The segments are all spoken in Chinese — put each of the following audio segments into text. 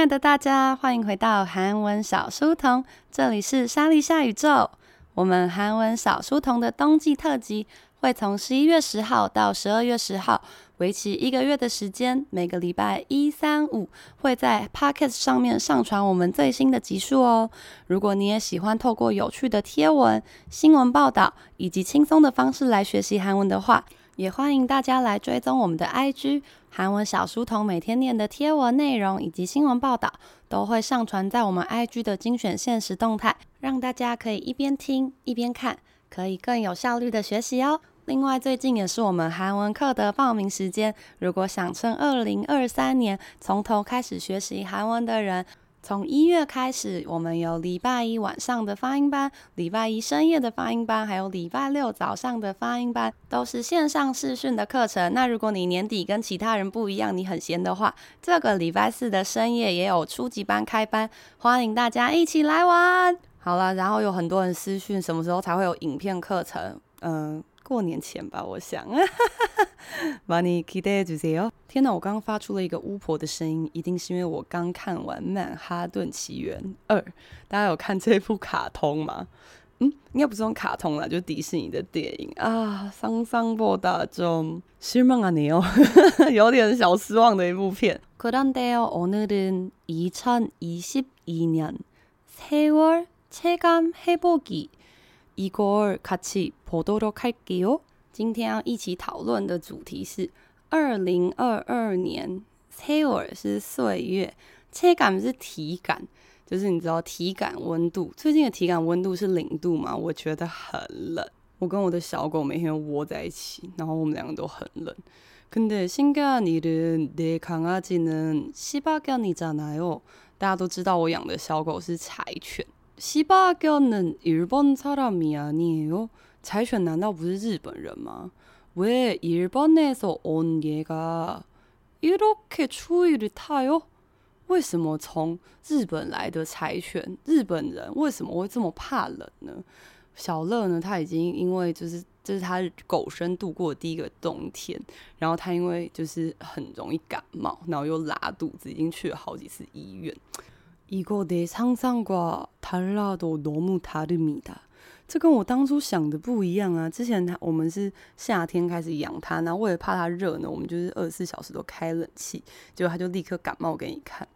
亲爱的大家，欢迎回到韩文小书童，这里是莎莉夏宇宙。我们韩文小书童的冬季特辑会从十一月十号到十二月十号，为期一个月的时间，每个礼拜一、三、五会在 Pocket 上面上传我们最新的集数哦。如果你也喜欢透过有趣的贴文、新闻报道以及轻松的方式来学习韩文的话，也欢迎大家来追踪我们的 IG 韩文小书童，每天念的贴文内容以及新闻报道都会上传在我们 IG 的精选限时动态，让大家可以一边听一边看，可以更有效率的学习哦。另外，最近也是我们韩文课的报名时间。如果想趁二零二三年从头开始学习韩文的人，从一月开始，我们有礼拜一晚上的发音班，礼拜一深夜的发音班，还有礼拜六早上的发音班，都是线上视讯的课程。那如果你年底跟其他人不一样，你很闲的话，这个礼拜四的深夜也有初级班开班，欢迎大家一起来玩。好了，然后有很多人私讯，什么时候才会有影片课程？嗯。过年前吧，我想。많이기대해주세요。天哪，我刚刚发出了一个巫婆的声音，一定是因为我刚看完《曼哈顿奇缘二》。大家有看这部卡通吗？嗯，应该不是用卡通啦，就是迪士尼的电影啊。상상보다 좀失望하네요，有点小失望的一部片。그런데요오늘은2022년세월체감해보기 이걸 같이 보도록 할게요。今天要一起讨论的主题是二零二二年。세월是岁月，체감是体感，就是你知道体感温度。最近的体感温度是零度吗？我觉得很冷。我跟我的小狗每天窝在一起，然后我们两个都很冷。근데신기한일은내강아지는시바견이잖아요。大家都知道我养的小狗是柴犬。 西巴견은일본사람이아니에요？柴犬难道不是日本人吗？왜일본에서온얘가이렇게추위를타요？为什么从日本来的柴犬，日本人为什么会这么怕冷呢？小乐呢，他已经因为就是这是他狗生度过的第一个冬天，然后他因为就是很容易感冒，然后又拉肚子，已经去了好几次医院。 이거내상상과달라도너무다릅니다。这跟我当初想的不一样啊！之前他我们是夏天开始养它，然后为了怕它热呢，我们就是二十四小时都开冷气，结果它就立刻感冒给你看。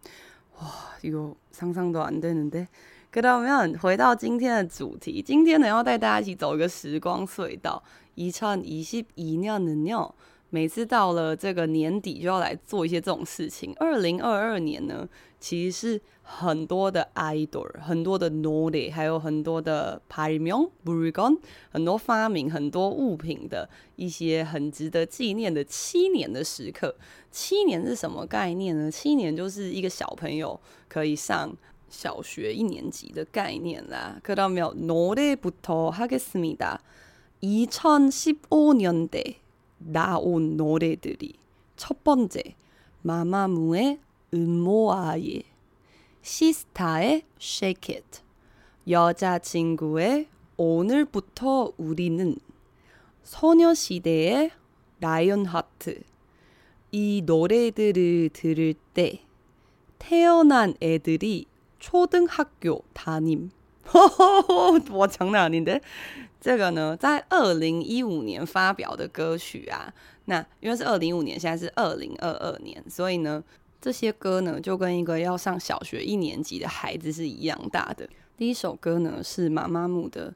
哇，이거상상도안되는데。그러면回到今天的主题，今天呢要带大家一起走一个时光隧道。2022년은요。每次到了这个年底，就要来做一些这种事情。二零二二年呢， 其实是很多的 idol，很多的 note，还有很多的 발명 물건，很多发明，很多物品的一些很值得纪念的七年的时刻。七年是什么概念呢？七年就是一个小朋友可以上小学一年级的概念啦。그러면노래부터하겠습니다2015년대 나온 노래들이 첫 번째 마마무의 음모아예 시스타의 Shake It 여자친구의 오늘부터 우리는 소녀시대의 라이온하트 이 노래들을 들을 때 태어난 애들이 초등학교 담임 我讲的你的这个呢，在二零一五年发表的歌曲啊，那因为是二零一五年，现在是二零二二年，所以呢， 这些歌呢就跟一个要上小学一年级的孩子是一样大的。第一首歌呢是妈妈木的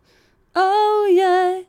，Oh yeah，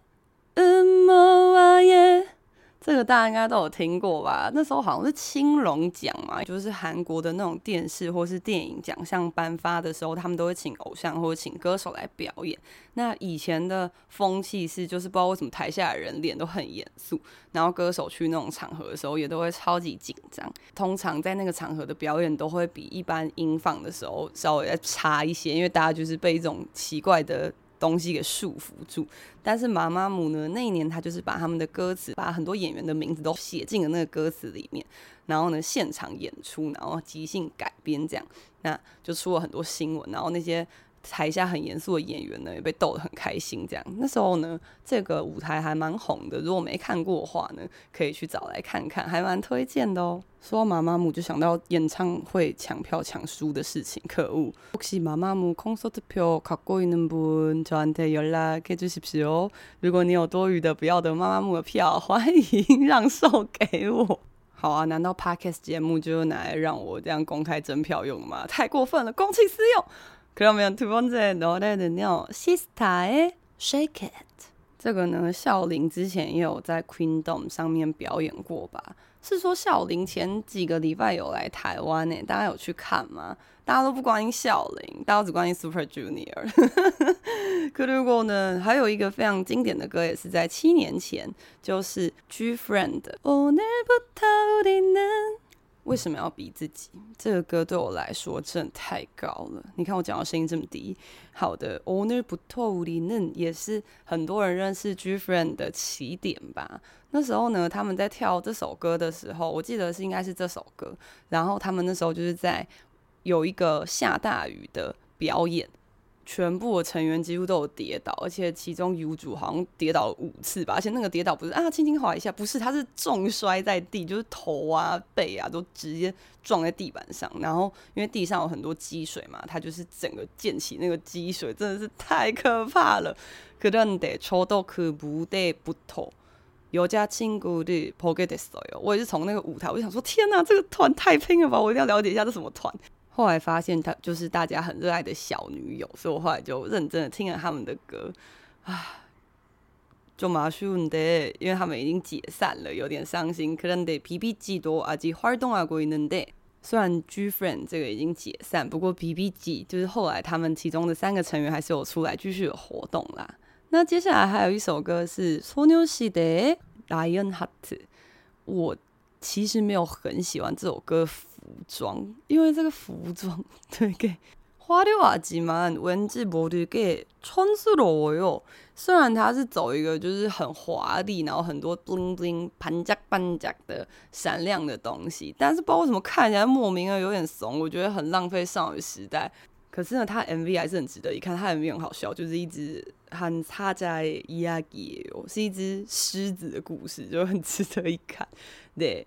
嗯么啊耶。这个大家应该都有听过吧？那时候好像是青龙奖嘛，就是韩国的那种电视或是电影奖项颁发的时候，他们都会请偶像或者请歌手来表演。那以前的风气是，就是不知道为什么台下的人脸都很严肃，然后歌手去那种场合的时候也都会超级紧张。通常在那个场合的表演都会比一般音放的时候稍微再差一些，因为大家就是被一种奇怪的。东西给束缚住，但是妈妈姆呢？那一年他就是把他们的歌词，把很多演员的名字都写进了那个歌词里面，然后呢现场演出，然后即兴改编这样，那就出了很多新闻，然后那些台下很严肃的演员呢，也被逗得很开心。这样，那时候呢，这个舞台还蛮红的。如果没看过的话呢，可以去找来看看，还蛮推荐的哦。说到妈妈木，就想到演唱会抢票抢书的事情，可恶！혹시마마무 콘서트 표 갖고 있는 분， 저한테연락해주십시오。如果你有多余的不要的妈妈木的票，欢迎让售给我。好啊，难道 Podcast 节目就拿来让我这样公开征票用吗？太过分了，公器私用。 그러면두번째노래는요，Sistar 의 Shake It。这个呢，孝琳之前也有在 Queendom 上面表演过吧？是说孝琳前几个礼拜有来台湾呢？大家有去看吗？大家都不关心孝琳，大家都只关心 Super Junior。可如果呢，还有一个非常经典的歌，也是在七年前，就是 GFriend 的。 为什么要逼自己？这个歌对我来说真的太高了。你看我讲话声音这么低，好的，《Owner 不透里嫩》也是很多人认识 G Friend 的起点吧。那时候呢，他们在跳这首歌的时候，我记得是应该是这首歌，然后他们那时候就是在有一个下大雨的表演。全部的成员几乎都有跌倒，而且其中 U 组好像跌倒了五次吧。而且那个跌倒不是啊，轻轻滑一下，不是，他是重摔在地，就是头啊、背啊都直接撞在地板上。然后因为地上有很多积水嘛，他就是整个溅起那个积水，真的是太可怕了。그런데저도그무대부터여자친구를보게됐어요。我也是从那个舞台，我就想说，天哪，这个团太拼了吧！我一定要了解一下这什么团。 后来发现他就是大家很热爱的小女友，所以我后来就认真的听了他们的歌，啊，就蛮伤的，因为他们已经解散了，有点伤心。可能得 BBG 多啊，及활동하고 있는데，虽然 GFriend 这个已经解散，不过 BBG 就是后来他们其中的三个成员还是有出来继续有活动啦。那接下来还有一首歌是소녀시대의 Lionheart，我其实没有很喜欢这首歌。 服装，因为这个服装되게 화려하지만 왠지 모르게 촌스러워요。虽然它是走一个就是很华丽，然后很多 bling bling 반짝반짝的闪亮的东西，但是不知道为什么看起来莫名的有点怂，我觉得很浪费少女时代。可是呢，它 MV 还是很值得一看，它 MV 很好笑，就是一只很差在伊亚吉，是一只狮子的故事，就很值得一看。对。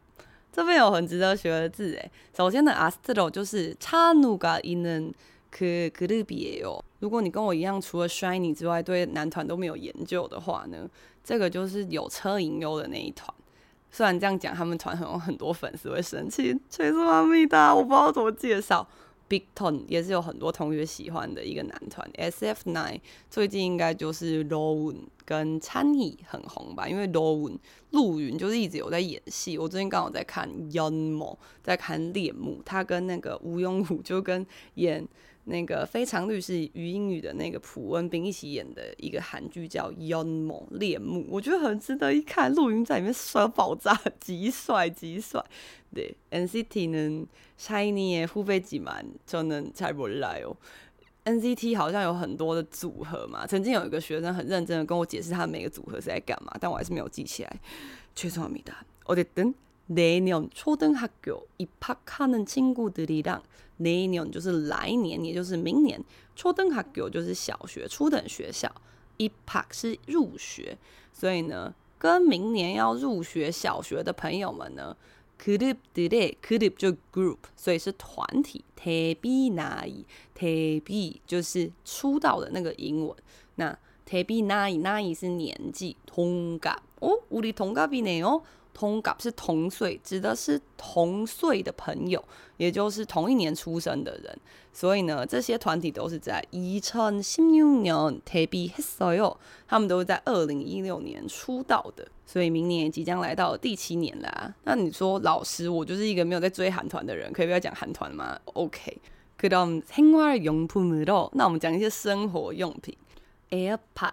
这边有很值得学的字诶。首先呢，아스트로就是차누가있는그그룹이에요。如果你跟我一样，除了 SHINee 之外，对男团都没有研究的话呢，这个就是有车银优的那一团。虽然这样讲，他们团很有很多粉丝会生气，죄송합니다，我不知道怎么介绍。 BigTone 也是有很多同学喜欢的一个男团，SF Nine 最近应该就是 Rowan 跟 c h a n y 很红吧，因为 Rowan 陆云就是一直有在演戏，我最近刚好在看延某在看恋慕，他跟那个吴永虎就跟演。那个非常律师禹英禑的那个朴恩斌一起演的一个韩剧叫《Yeonmo 恋慕》，我觉得很值得一看。陆云在里面帅爆炸，极帅极帅。对，NCT 呢，SHINee 후배지만저는잘몰라요。NCT 好像有很多的组合嘛，曾经有一个学生很认真的跟我解释他每个组合是在干嘛，但我还是没有记起来。죄송합니다。어쨌든 내년초등학교입학하는친구들이랑 내년就是来年，也就是明年。초등학교就是小学、初等学校。입학是入学，所以呢，跟明年要入学小学的朋友们呢，그룹들의그룹就 group，所以是团体。데뷔나이데뷔就是出道的那个英文。那데뷔나이나이是年纪。동갑哦，우리동갑이네요。 同갑是同岁，指的是同岁的朋友，也就是同一年出生的人。所以呢，这些团体都是在2016年데뷔했어요，他们都是在二零一六年出道的。所以明年也即将来到第七年啦。那你说，老师，我就是一个没有在追韩团的人，可以不要讲韩团吗？OK。그럼생활용품으로，那我们讲一些生活用品，AirPod。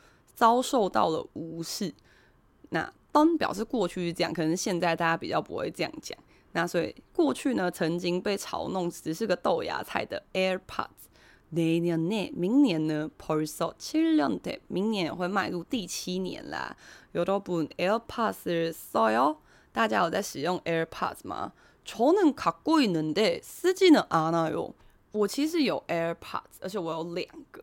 遭受到了无视，那当表示过去是这样，可能现在大家比较不会这样讲。那所以过去呢，曾经被嘲弄只是个豆芽菜的 AirPods，내년에明年呢，벌써7년돼，明年也会迈入第七年啦。여러분 AirPods를 써요？大家有在使用 AirPods 吗？저는갖고있는데쓰지는않아요。我其实有 AirPods，而且我有两个。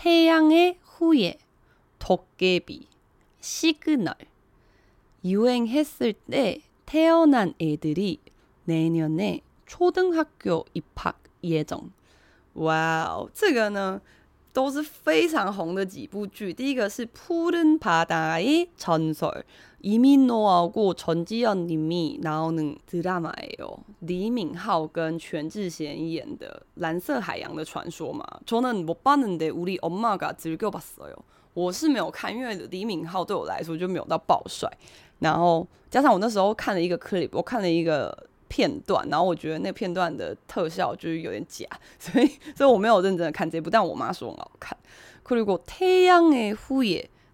태양의 후예, 도깨비, 시그널 유행했을 때 태어난 애들이 내년에 초등학교 입학 예정. 와우, 这个呢都是非常红的几部剧。第一个是《푸른 바다의 전설》， 이민호하고 전지현님이나오는드라마예요。李敏镐跟全智贤演的《蓝色海洋的传说》嘛。저는못봤는데우리엄마가즐겨봤어요。我是没有看，因为李敏镐对我来说就没有到爆帅。然后加上我那时候看了一个 clip，我看了一个。片段，然后我觉得那片段的特效就是有点假，所以所以我没有认真的看这部，但我妈说很好看。如果太阳的후예，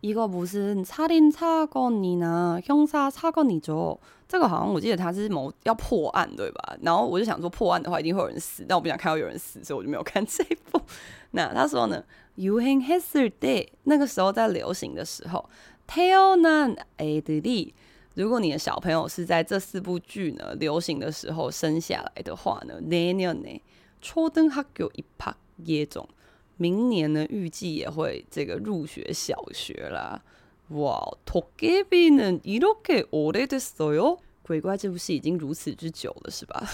一个不是살인사건이나형사사건이죠。这个好像我记得他是某要破案，对吧？然后我就想说破案的话一定会有人死，但我不想看到有人死，所以我就没有看这一部。那他说呢，유행했을 때，那个时候在流行的时候，태어난애들이，如果你的小朋友是在这四部剧呢流行的时候生下来的话呢，내년에초등학교입학예정。 明年呢，预计也会这个入学小学啦。哇，도깨비는이렇게오래됐어요？鬼怪这部戏已经如此之久了，是吧？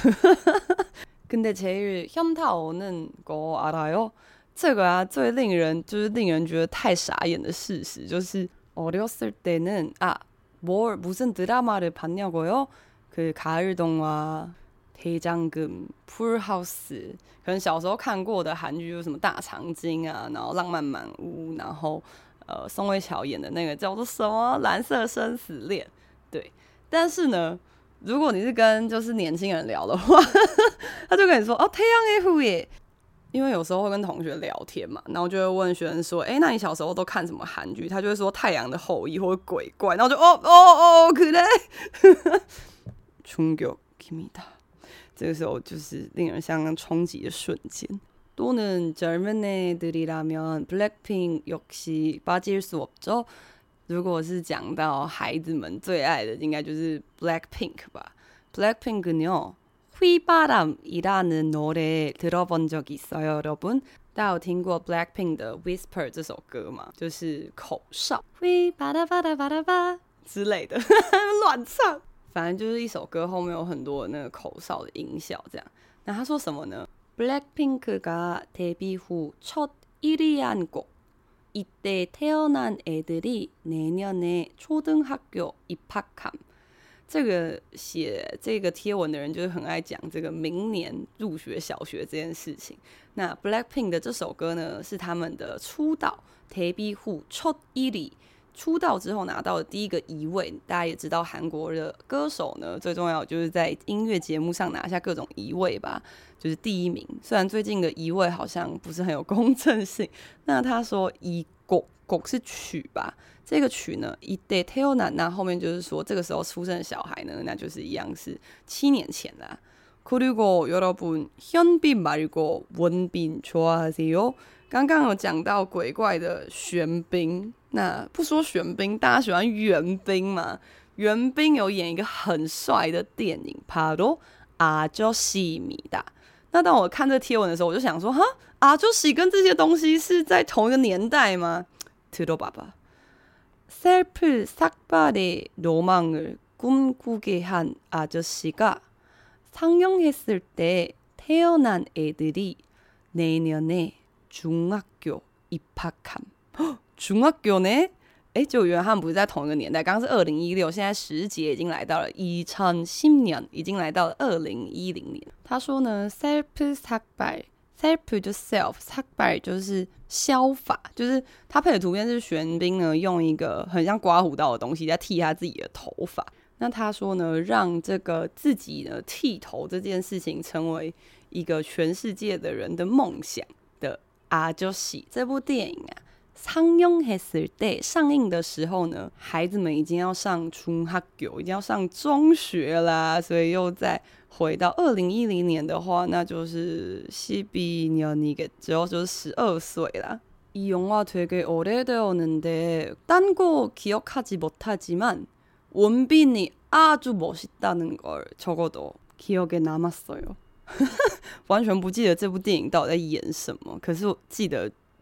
근데제일현타오는거알아요？这个啊，最令人就是令人觉得太傻眼的事实，就是어렸을때는아뭘무슨드라마를봤냐고요그가을동화 黑장금 풀하우스，可能小时候看过的韩剧有什么大长今啊，然后浪漫满屋，然后呃宋慧乔演的那个叫做什么蓝色生死恋，对。但是呢，如果你是跟就是年轻人聊的话，他就跟你说哦，太阳的후예，因为有时候会跟同学聊天嘛，然后就会问学生说，哎，那你小时候都看什么韩剧？他就会说太阳的后裔或者鬼怪，然后就哦哦哦，可能충격입니다 这个时候就是令人相当冲击的瞬间。또는젊은애들이라면 BLACKPINK 역시빠질수없죠。如果是讲到孩子们最爱的，应该就是 BLACKPINK 吧。BLACKPINK은요휘바람이라는노래들어본적있어요여러분大家有听过 BLACKPINK 的 Whisper 这首歌吗？就是口哨，휘바라바라바라바之类的，乱唱。 反正就是一首歌，后面有很多那个口哨的音效，这样。那他说什么呢？BLACKPINK가 데뷔 후 첫 1위 한 곡， 이때 태어난 애들이 내년에 초등학교 입학함。这个写这个贴文的人就是很爱讲这个明年入学小学这件事情。那 BLACKPINK 的这首歌呢，是他们的出道 데뷔 후 첫 1위。 出道之后拿到的第一个一位，大家也知道，韩国的歌手呢，最重要就是在音乐节目上拿下各种一位吧，就是第一名。虽然最近的一位好像不是很有公正性。那他说一곡，곡是曲吧？这个曲呢，이때태어난，那后面就是说这个时候出生的小孩呢，那就是一样是七年前啦。그리고여러분현빈말고원빈좋아하세요？刚刚有讲到鬼怪的玄彬， 那不说玄彬，大家喜欢元彬吗？元彬有演一个很帅的电影，바로아저씨입니다。那当我看这贴文的时候，我就想说，哈，아저씨跟这些东西是在同一个年代吗？들어봐봐셀프삭발의로망을꿈꾸게한아저씨가상영했을때태어난애들이내년에中学입학함， 中学呢？哎，就原来他们不是在同一个年代。刚刚是二零一六，现在时节已经来到了一千新年，已经来到了二零一零年。他说呢，self 삭발 self 就 self 삭발就是削发，就是他配的图片是玄彬呢，用一个很像刮胡刀的东西在剃他自己的头发。那他说呢，让这个自己呢剃头这件事情成为一个全世界的人的梦想。啊，就是这部电影啊， 상영했을때上映的时候呢，孩子们已经要上中学，已经要上中学啦，所以又再回到二零一零年的话，那就是십이년이겠죠，就是十二岁啦。이영화되게오래되었는데딴거기억하지못하지만원빈이아주멋있다는걸적어도기억에남았어요。完全不记得这部电影到底在演什么，可是我记得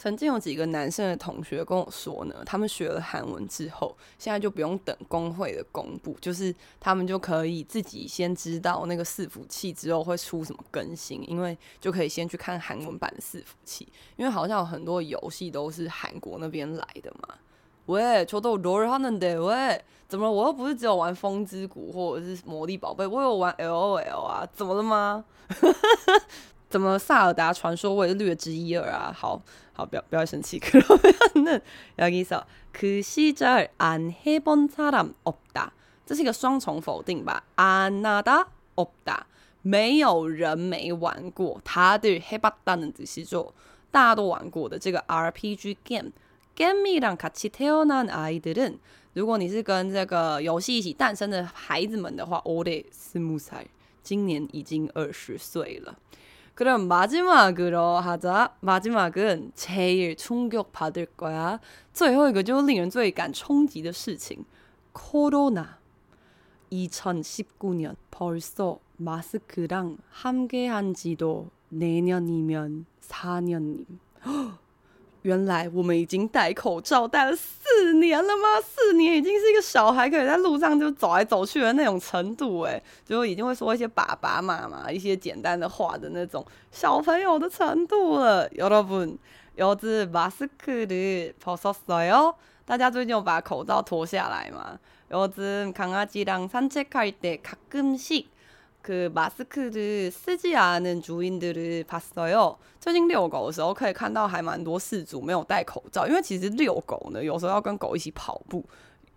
曾经有几个男生的同学跟我说呢，他们学了韩文之后，现在就不用等公会的公布，就是他们就可以自己先知道那个伺服器之后会出什么更新，因为就可以先去看韩文版的伺服器，因为好像有很多游戏都是韩国那边来的嘛。喂，求到罗尔哈嫩的喂，怎么我又不是只有玩风之谷或者是魔力宝贝，我有玩 LOL 啊，怎么了吗？怎么萨尔达传说我也略知一二啊？好好，不要不要生气。그러면여기서그시절안해본사람없다，这是一个双重否定吧？안하다없다，没有人没玩过。다들해봤다는뜻이죠，大家都玩过的这个 RPG game。게임이랑같이태어난아이들은，如果你是跟这个游戏一起诞生的孩子们的话，올해스무 살，今年已经二十岁了。 그럼 마지막으로 하자. 마지막은 제일 충격 받을 거야. 最后一个就是令人最感冲击的事情. 코로나. 2019년 벌써 마스크랑 함께한 지도 내년이면 4년임. 原来我们已经戴口罩戴了四年了吗？四年已经是一个小孩可以在路上就走来走去的那种程度，诶，就已经会说一些爸爸妈妈一些简单的话的那种小朋友的程度了。여러분요즘마스크를벗었어요？大家最近有把口罩脱下来吗？요즘강아지랑산책할때가끔씩 그 마스크를 쓰지 않은 주인들을 봤어요. 最近遛狗的时候可以看到还蛮多饲主没有戴口罩，因为其实遛狗呢，有时候要跟狗一起跑步，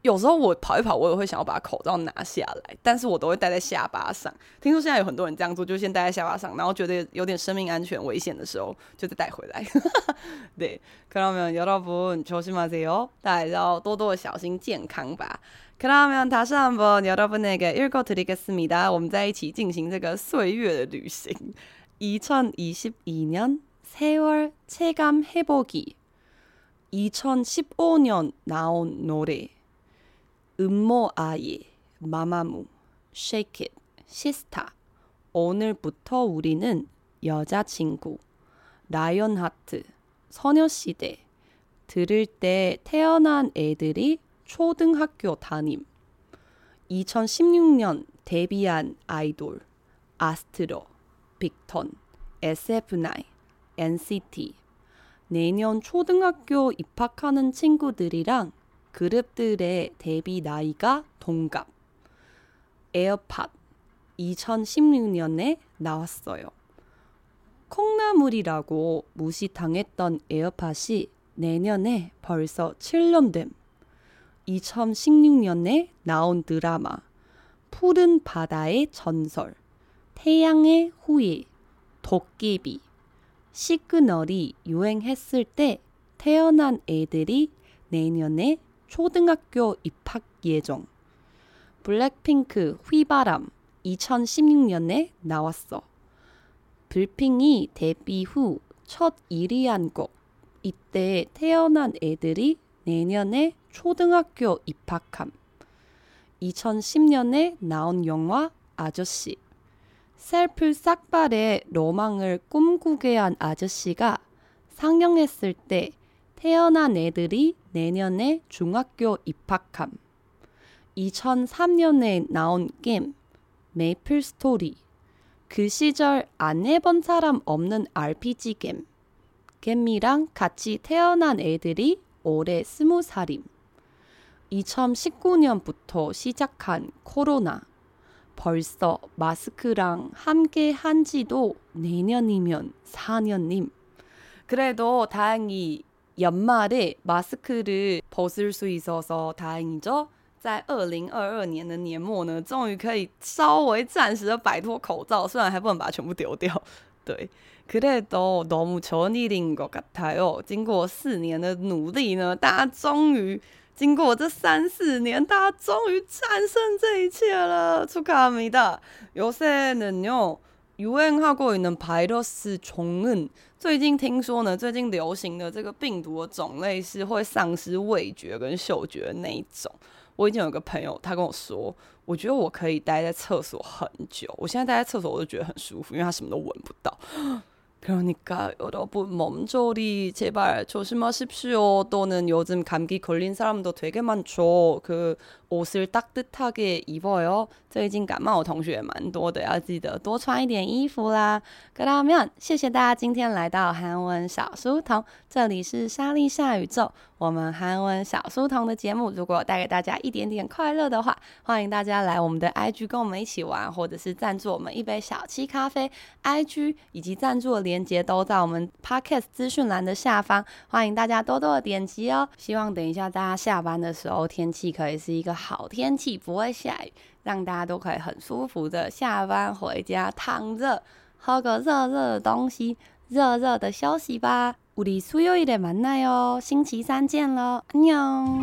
有时候我跑一跑，我也会想要把口罩拿下来，但是我都会戴在下巴上。听说现在有很多人这样做，就先戴在下巴上，然后觉得有点生命安全危险的时候，就再戴回来。对，그러면여러분조심하세요，大家要多多小心健康吧。 그러면다시한번여러분에게읽어드리겠습니다。我们在一起进行这个岁月的旅行。2022년세월체감해보기2015년나온노래 음모 아이, 마마무, shake it, 시스타. 오늘부터 우리는 여자친구, 라이언하트, 소녀시대. 들을 때 태어난 애들이 초등학교 담임. 2016년 데뷔한 아이돌, 아스트로, 빅톤, SF9, NCT. 내년 초등학교 입학하는 친구들이랑 그룹들의 데뷔 나이가 동갑. 에어팟 2016년에 나왔어요. 콩나물이라고 무시당했던 에어팟이 내년에 벌써 7년 됨. 2016년에 나온 드라마 푸른 바다의 전설 태양의 후예 도깨비 시그널이 유행했을 때 태어난 애들이 내년에 초등학교 입학 예정. 블랙핑크 휘바람 2016년에 나왔어. 블핑이 데뷔 후 첫 1위 한 곡. 이때 태어난 애들이 내년에 초등학교 입학함. 2010년에 나온 영화 아저씨. 셀프 삭발의 로망을 꿈꾸게 한 아저씨가 상영했을 때 태어난 애들이 내년에 중학교 입학함. 2003년에 나온 게임 메이플 스토리. 그 시절 안 해본 사람 없는 RPG 게임. 게임이랑 같이 태어난 애들이 올해 스무 살임. 2019년부터 시작한 코로나. 벌써 마스크랑 함께 한 지도 내년이면 4년님. 그래도 다행히 연말에 마스크를 벗을 수 있어서 다행이죠. 在二零二二年的年末呢，终于可以稍微暂时的摆脱口罩，虽然还不能把它全部丢掉。 对，그래도너무좋은일인것같아요。经过四年的努力呢，大家终于经过这三四年，大家终于战胜这一切了。축하합니다 요새는요 유행하고 있는 바이러스 종은最近听说呢，最近流行的这个病毒的种类是会丧失味觉跟嗅觉的那一种。 我以前有个朋友，他跟我说，我觉得我可以待在厕所很久。我现在待在厕所，我都觉得很舒服，因为他什么都闻不到。 그러니까 여러분 몸조리 제발 조심하십시오. 또는 요즘 감기 걸린 사람도 되게 많죠. 그 옷을 따뜻하게 입어요. 最近感冒的同学蛮多的，要记得多穿一点衣服啦。 그러면 谢谢大家今天来到韩文小书童，这里是莎莉夏宇宙。 我们韩文小书童的节目，如果带给大家一点点快乐的话，欢迎大家来我们的 IG 跟我们一起玩，或者是赞助我们一杯小七咖啡。IG 以及赞助的连接都在我们 Podcast 资讯栏的下方，欢迎大家多多的点击哦。希望等一下大家下班的时候，天气可以是一个好天气，不会下雨，让大家都可以很舒服的下班回家，躺着喝个热热的东西，热热的休息吧。 우리 수요일에 만나요. 싱지산见了. 안녕.